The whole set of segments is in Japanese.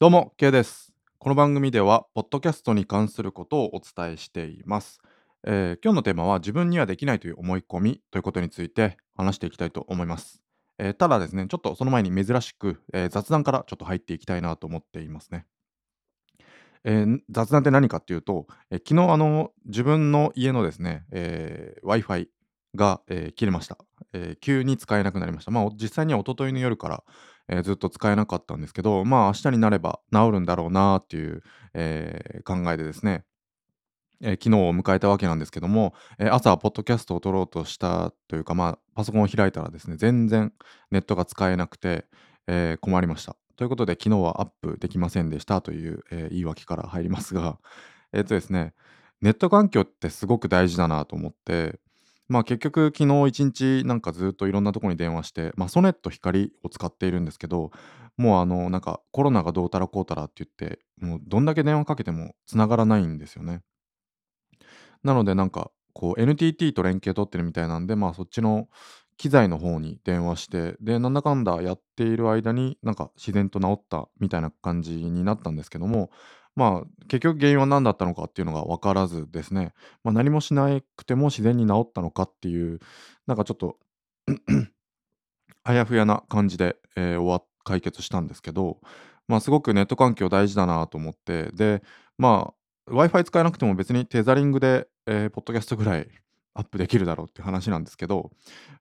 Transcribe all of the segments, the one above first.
どうも、K です。この番組では、ポッドキャストに関することをお伝えしています。えー今日のテーマは、自分にはできないという思い込みということについて話していきたいと思います。えーただですね、ちょっとその前に珍しく、えー雑談からちょっと入っていきたいなと思っていますね。えー雑談って何かっていうと、えー昨日あの自分の家のですね、えー Wi-Fi が、えー切れました、えー急に使えなくなりました。まあ、実際には一昨日の夜から、えーずっと使えなかったんですけど、まあ、明日になれば治るんだろうなっていう、えー考えでですね、えー昨日を迎えたわけなんですけども、えー朝ポッドキャストを撮ろうとしたというか、まあ、パソコンを開いたらですね、全然ネットが使えなくて、えー困りました。ということで、昨日はアップできませんでしたという、えー言い訳から入りますが、えっとですね、ネット環境ってすごく大事だなと思って、まあ結局昨日一日なんかずっといろんなとこに電話して、まあソネット光を使っているんですけど、もうあのなんかコロナがどうたらこうたらって言って、もうどんだけ電話かけても繋がらないんですよね。なのでなんかこう NTT と連携取ってるみたいなんで、まあそっちの機材の方に電話して、で、なんだかんだやっている間になんか自然と治ったみたいな感じになったんですけども、まあ結局原因は何だったのかっていうのが分からずですね、まあ、何もしなくても自然に治ったのかっていう、なんかちょっとあやふやな感じで、えー終わ解決したんですけど、まあ、すごくネット環境大事だなと思って、で、まあ、Wi-Fi 使えなくても別にテザリングで、えーポッドキャストぐらいアップできるだろうって話なんですけど、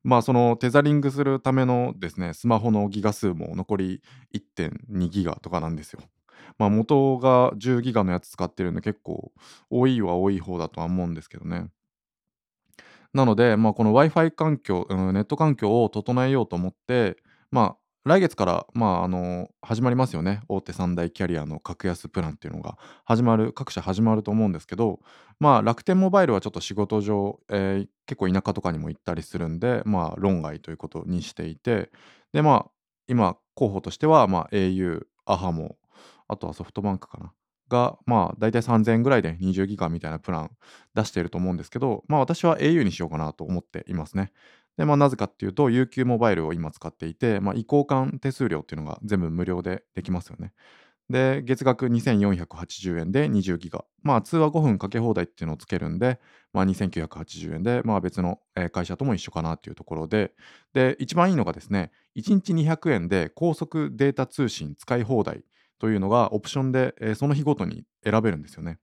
まあ、そのテザリングするためのですね、スマホのギガ数も残り1.2ギガとかなんですよ。まあ、元が10ギガのやつ使ってるんで結構多いは多い方だとは思うんですけどね。なので、まあ、この Wi-Fi 環境、うん、ネット環境を整えようと思って、まあ、来月から、まあ、あの、始まりますよね。大手三大キャリアの格安プランっていうのが始まる、各社始まると思うんですけど、まあ、楽天モバイルはちょっと仕事上、えー結構田舎とかにも行ったりするんで、まあ、論外ということにしていて、で、まあ、今、候補としては、まあ、au、アハモ、あとはソフトバンクかな。が、まあ、だいたい3000円ぐらいで20ギガみたいなプラン出していると思うんですけど、まあ、私は au にしようかなと思っていますね。で、まあ、なぜかっていうと、UQ モバイルを今使っていて、まあ、移行間手数料っていうのが全部無料でできますよね。で、月額2480円で20ギガ。まあ、通話5分かけ放題っていうのをつけるんで、まあ、2980円で、まあ、別の会社とも一緒かなっていうところで、で、一番いいのがですね、1日200円で高速データ通信使い放題というのがオプションで、えーその日ごとに選べるんですよね。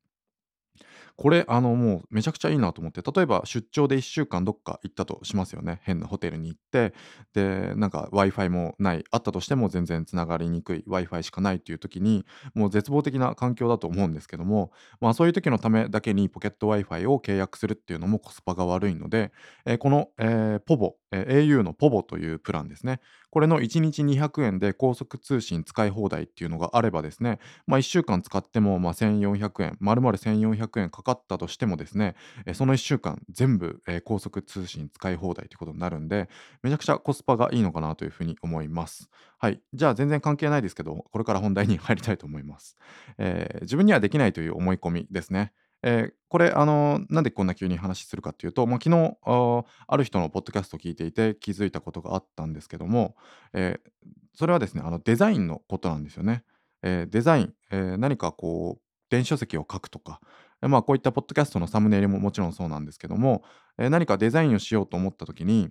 これ、あの、もうめちゃくちゃいいなと思って、例えば出張で1週間どっか行ったとしますよね。変なホテルに行って、で、なんか Wi-Fi もない、あったとしても全然つながりにくい Wi-Fi しかないっていう時に、もう絶望的な環境だと思うんですけども、まあそういう時のためだけにポケット Wi-Fi を契約するっていうのもコスパが悪いので、えーこの、えー、ポボ、えー au のポボというプランですね。これの1日200円で高速通信使い放題っていうのがあればですね、まあ、1週間使っても、まあ、1400円、丸々1400円かかったとしてもですね、えーその1週間全部、えー高速通信使い放題ということになるんで、めちゃくちゃコスパがいいのかなというふうに思います。はい。じゃあ全然関係ないですけど、これから本題に入りたいと思います。えー自分にはできないという思い込みですね。えーこれ、あのなんでこんな急に話するかっていうと、まあ、昨日あある人のポッドキャストを聞いていて気づいたことがあったんですけども、えーそれはですね、あのデザインのことなんですよね。えーデザイン、えー何かこう、電子書籍を書くとか、まあ、こういったポッドキャストのサムネイルももちろんそうなんですけども、え何かデザインをしようと思った時に、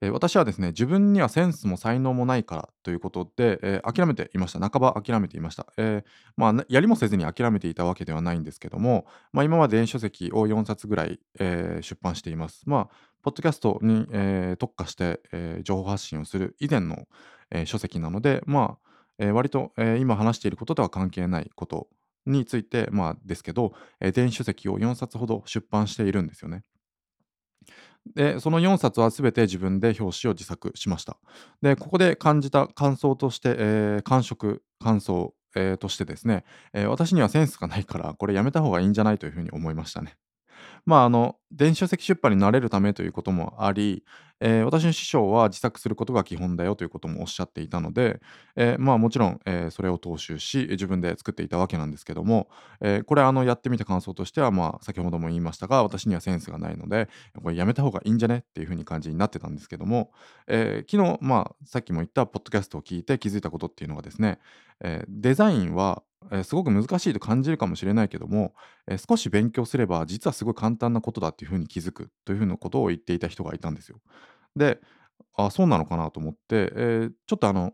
え私はですね、自分にはセンスも才能もないからということで、えー諦めていました。半ば諦めていました。えーまあ、やりもせずに諦めていたわけではないんですけども、まあ、今まで電子書籍を4冊ぐらい、えー出版しています。まあ、ポッドキャストに、え特化して、え情報発信をする以前の、え書籍なので、まあ、え割と、え今話していることとは関係ないことについて、まあ、ですけど、えー電子書籍を4冊ほど出版しているんですよね。で、その4冊は全て自分で表紙を自作しました。で、ここで感じた感想として、えー感触、感想、えーとしてですね、えー私にはセンスがないから、これやめた方がいいんじゃないというふうに思いましたね。まあ、あの、電子書籍出版に慣れるためということもあり、えー私の師匠は自作することが基本だよということもおっしゃっていたので、えーまあ、もちろん、えーそれを踏襲し、自分で作っていたわけなんですけども、えーこれあのやってみた感想としては、まあ、先ほども言いましたが、私にはセンスがないので、これやめた方がいいんじゃねっていう風に感じになってたんですけども、えー昨日、まあ、さっきも言ったポッドキャストを聞いて気づいたことっていうのがですね、えーデザインは、えすごく難しいと感じるかもしれないけども、え少し勉強すれば実はすごい簡単なことだっていう風に気づくという風なことを言っていた人がいたんですよ。で、あ、そうなのかなと思って、えーちょっとあの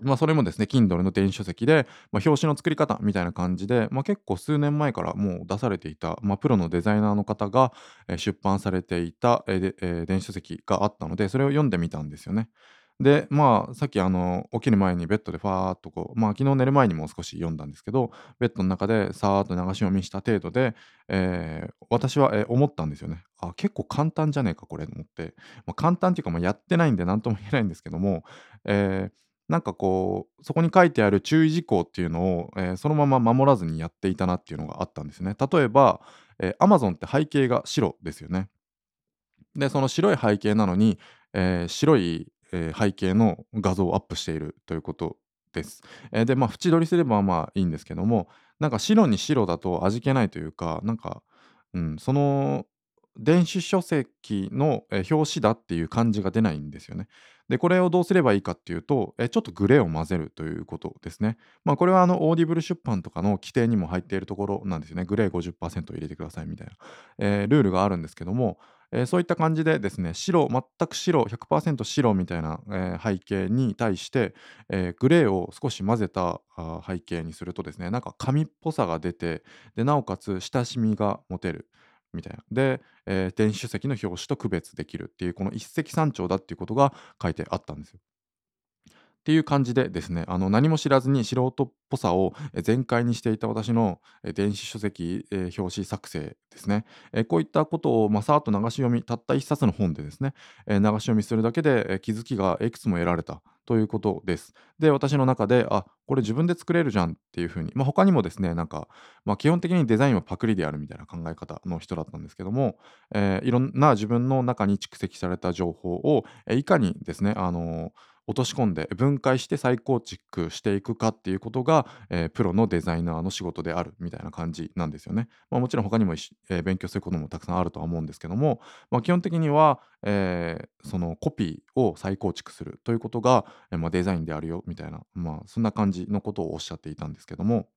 まあ、それもですね、Kindle の電子書籍で、まあ、表紙の作り方みたいな感じで、まあ、結構数年前からもう出されていた、まあ、プロのデザイナーの方が、え、出版されていた、え、で、え、電子書籍があったので、それを読んでみたんですよね。で、まあ、さっきあの、起きる前にベッドでファーっとこう、まあ、昨日寝る前にも少し読んだんですけど、ベッドの中でさーっと流し読みした程度で、えー私は、え、思ったんですよね。あ、結構簡単じゃねえかこれと思って。まあ、簡単っていうか、まあ、やってないんで何とも言えないんですけども、えーなんかこう、そこに書いてある注意事項っていうのを、えーそのまま守らずにやっていたなっていうのがあったんですね。例えば、えー Amazon って背景が白ですよね。で、その白い背景なのに、えー白い、えー背景の画像をアップしているということです。えーで、まあ、縁取りすればまあいいんですけども、なんか白に白だと味気ないというか、なんか、うん、その電子書籍の、表紙だっていう感じが出ないんですよね。で、これをどうすればいいかっていうと、えーちょっとグレーを混ぜるということですね。まあ、これはあのオーディブル出版とかの規定にも入っているところなんですよね。グレー50%入れてくださいみたいな、えールールがあるんですけども、えーそういった感じでですね、白、全く白、100%白みたいな、えー背景に対して、えーグレーを少し混ぜたあ背景にするとですね、なんか紙っぽさが出て、でなおかつ親しみが持てる。みたいな。で、えー電子書籍の表紙と区別できるっていう、この一石三鳥だっていうことが書いてあったんですよ。っていう感じでですね、あの何も知らずに素人っぽさをえ全開にしていた私のえ電子書籍、えー表紙作成ですね、えーこういったことをまあさーっと流し読み、たった一冊の本でですね、えー流し読みするだけでえー気づきがいくつも得られたということです。で、私の中で、あこれ自分で作れるじゃんっていうふうに、まあ、他にもですね、なんか、まあ、基本的にデザインはパクリであるみたいな考え方の人だったんですけども、えーいろんな自分の中に蓄積された情報を、えーいかにですね、あのー落とし込んで分解して再構築していくかっていうことが、えープロのデザイナーの仕事であるみたいな感じなんですよね。まあ、もちろん他にも、えー勉強することもたくさんあるとは思うんですけども、まあ、基本的には、えーそのコピーを再構築するということが、えまあ、デザインであるよみたいな、まあ、そんな感じのことをおっしゃっていたんですけども、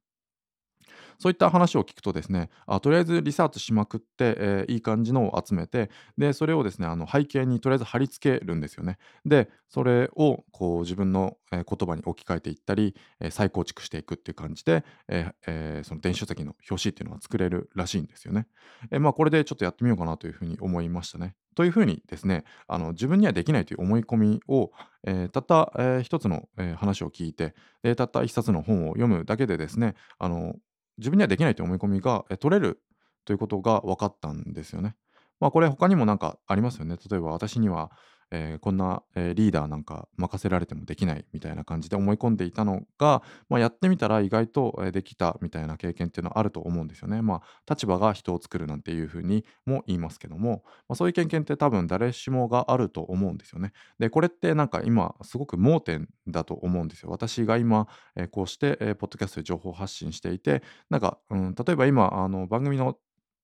そういった話を聞くとですね、あとりあえずリサーチしまくって、えーいい感じのを集めて、で、それをですね、あの背景にとりあえず貼り付けるんですよね。で、それをこう自分の、言葉に置き換えていったり、えー再構築していくっていう感じで、えーえーその電子書籍の表紙っていうのは作れるらしいんですよね。えーまあ、これでちょっとやってみようかなというふうに思いましたね。というふうにですね、あの自分にはできないという思い込みを、えーたった、えー一つの、えー話を聞いて、でたった一冊の本を読むだけでですね、あの自分にはできないという思い込みが、取れるということが分かったんですよね。まあ、これ他にもなんかありますよね。例えば私には、えーこんな、えーリーダーなんか任せられてもできないみたいな感じで思い込んでいたのが、まあ、やってみたら意外と、えーできたみたいな経験っていうのはあると思うんですよね。まあ、立場が人を作るなんていうふうにも言いますけども、まあ、そういう経験って多分誰しもがあると思うんですよね。で、これってなんか今すごく盲点だと思うんですよ。私が今、えーこうして、えーポッドキャストで情報発信していて、なんか、うん、例えば今、あの番組の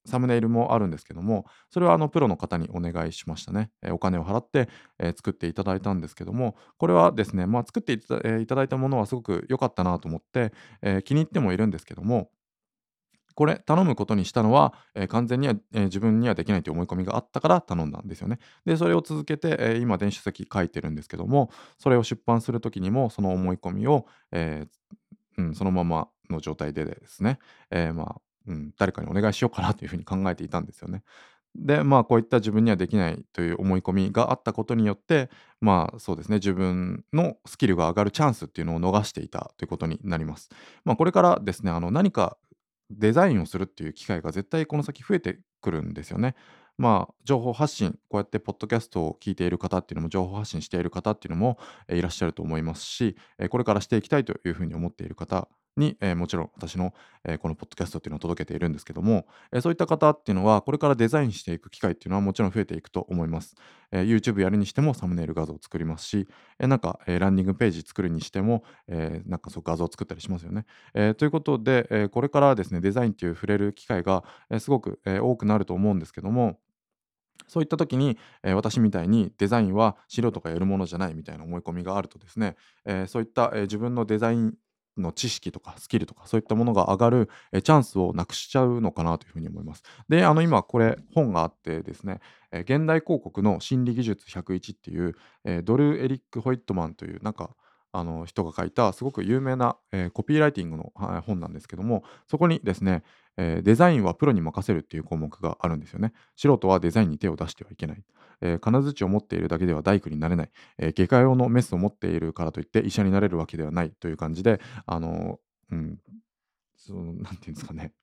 サムネイルもあるんですけども、それはあのプロの方にお願いしましたね。えーお金を払って、えー作っていただいたんですけども、これはですね、まあ、作っていた,、えいただいたものはすごく良かったなと思って、えー気に入ってもいるんですけども、これ頼むことにしたのは、えー完全には、えー自分にはできないという思い込みがあったから頼んだんですよね。で、それを続けて、えー今電子書籍書いてるんですけども、それを出版する時にもその思い込みを、えーうん、そのままの状態でですね、えーまあ、うん、誰かにお願いしようかなというふうに考えていたんですよね。で、まあ、こういった自分にはできないという思い込みがあったことによって、まあ、そうですね、自分のスキルが上がるチャンスっていうのを逃していたということになります。まあ、これからですね、あの、何かデザインをするっていう機会が絶対この先増えてくるんですよね。まあ、情報発信、こうやってポッドキャストを聞いている方っていうのも、情報発信している方っていうのも、いらっしゃると思いますし、これからしていきたいというふうに思っている方に、え、もちろん私の、え、このポッドキャストっていうのを届けているんですけども、え、そういった方っていうのは、これからデザインしていく機会っていうのはもちろん増えていくと思います。え、YouTube やるにしてもサムネイル画像を作りますし、え、なんか、え、ランディングページ作るにしても、え、なんかそう画像を作ったりしますよね。え、ということで、え、これからですね、デザインっていう触れる機会が、え、すごく、え、多くなると思うんですけどもそういった時に、えー私みたいにデザインは素人がやるものじゃないみたいな思い込みがあるとですね、えーそういった、え自分のデザインの知識とかスキルとかそういったものが上がる、えチャンスをなくしちゃうのかなというふうに思います。で、あの今これ本があってですね、え現代広告の心理技術101っていう、えドル・エリック・ホイットマンというなんかあの人が書いたすごく有名な、えコピーライティングの、はい本なんですけどもそこにですね、えーデザインはプロに任せるっていう項目があるんですよね。素人はデザインに手を出してはいけない。えー金槌を持っているだけでは大工になれない。えー外科用のメスを持っているからといって医者になれるわけではないという感じで、あのうん、その、なんていうんですかね。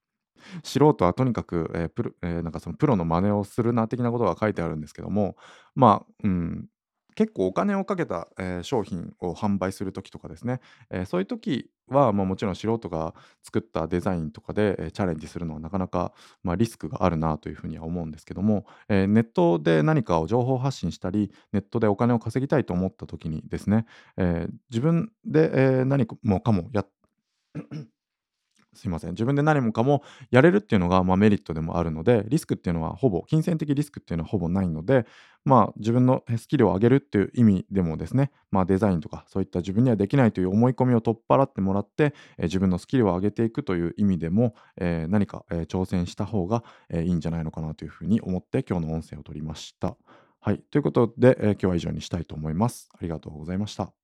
素人はとにかく、えープロえーなんかそのプロの真似をするな的なことが書いてあるんですけども、まあ、うん、結構お金をかけた、えー商品を販売する時とかですね、えーそういう時は、まあ、もちろん素人が作ったデザインとかで、えーチャレンジするのはなかなか、まあ、リスクがあるなというふうには思うんですけども、えネットで何かを情報発信したり、ネットでお金を稼ぎたいと思った時にですね、え自分で、えー何もかもやっすいません。自分で何もかもやれるっていうのが、まあ、メリットでもあるので、リスクっていうのはほぼ、金銭的リスクっていうのはほぼないので、まあ、自分のスキルを上げるっていう意味でもですね、まあ、デザインとかそういった自分にはできないという思い込みを取っ払ってもらって、えー自分のスキルを上げていくという意味でも、えー何か、えー挑戦した方が、えーいいんじゃないのかなというふうに思って今日の音声を取りました。はい。ということで、えー今日は以上にしたいと思います。ありがとうございました。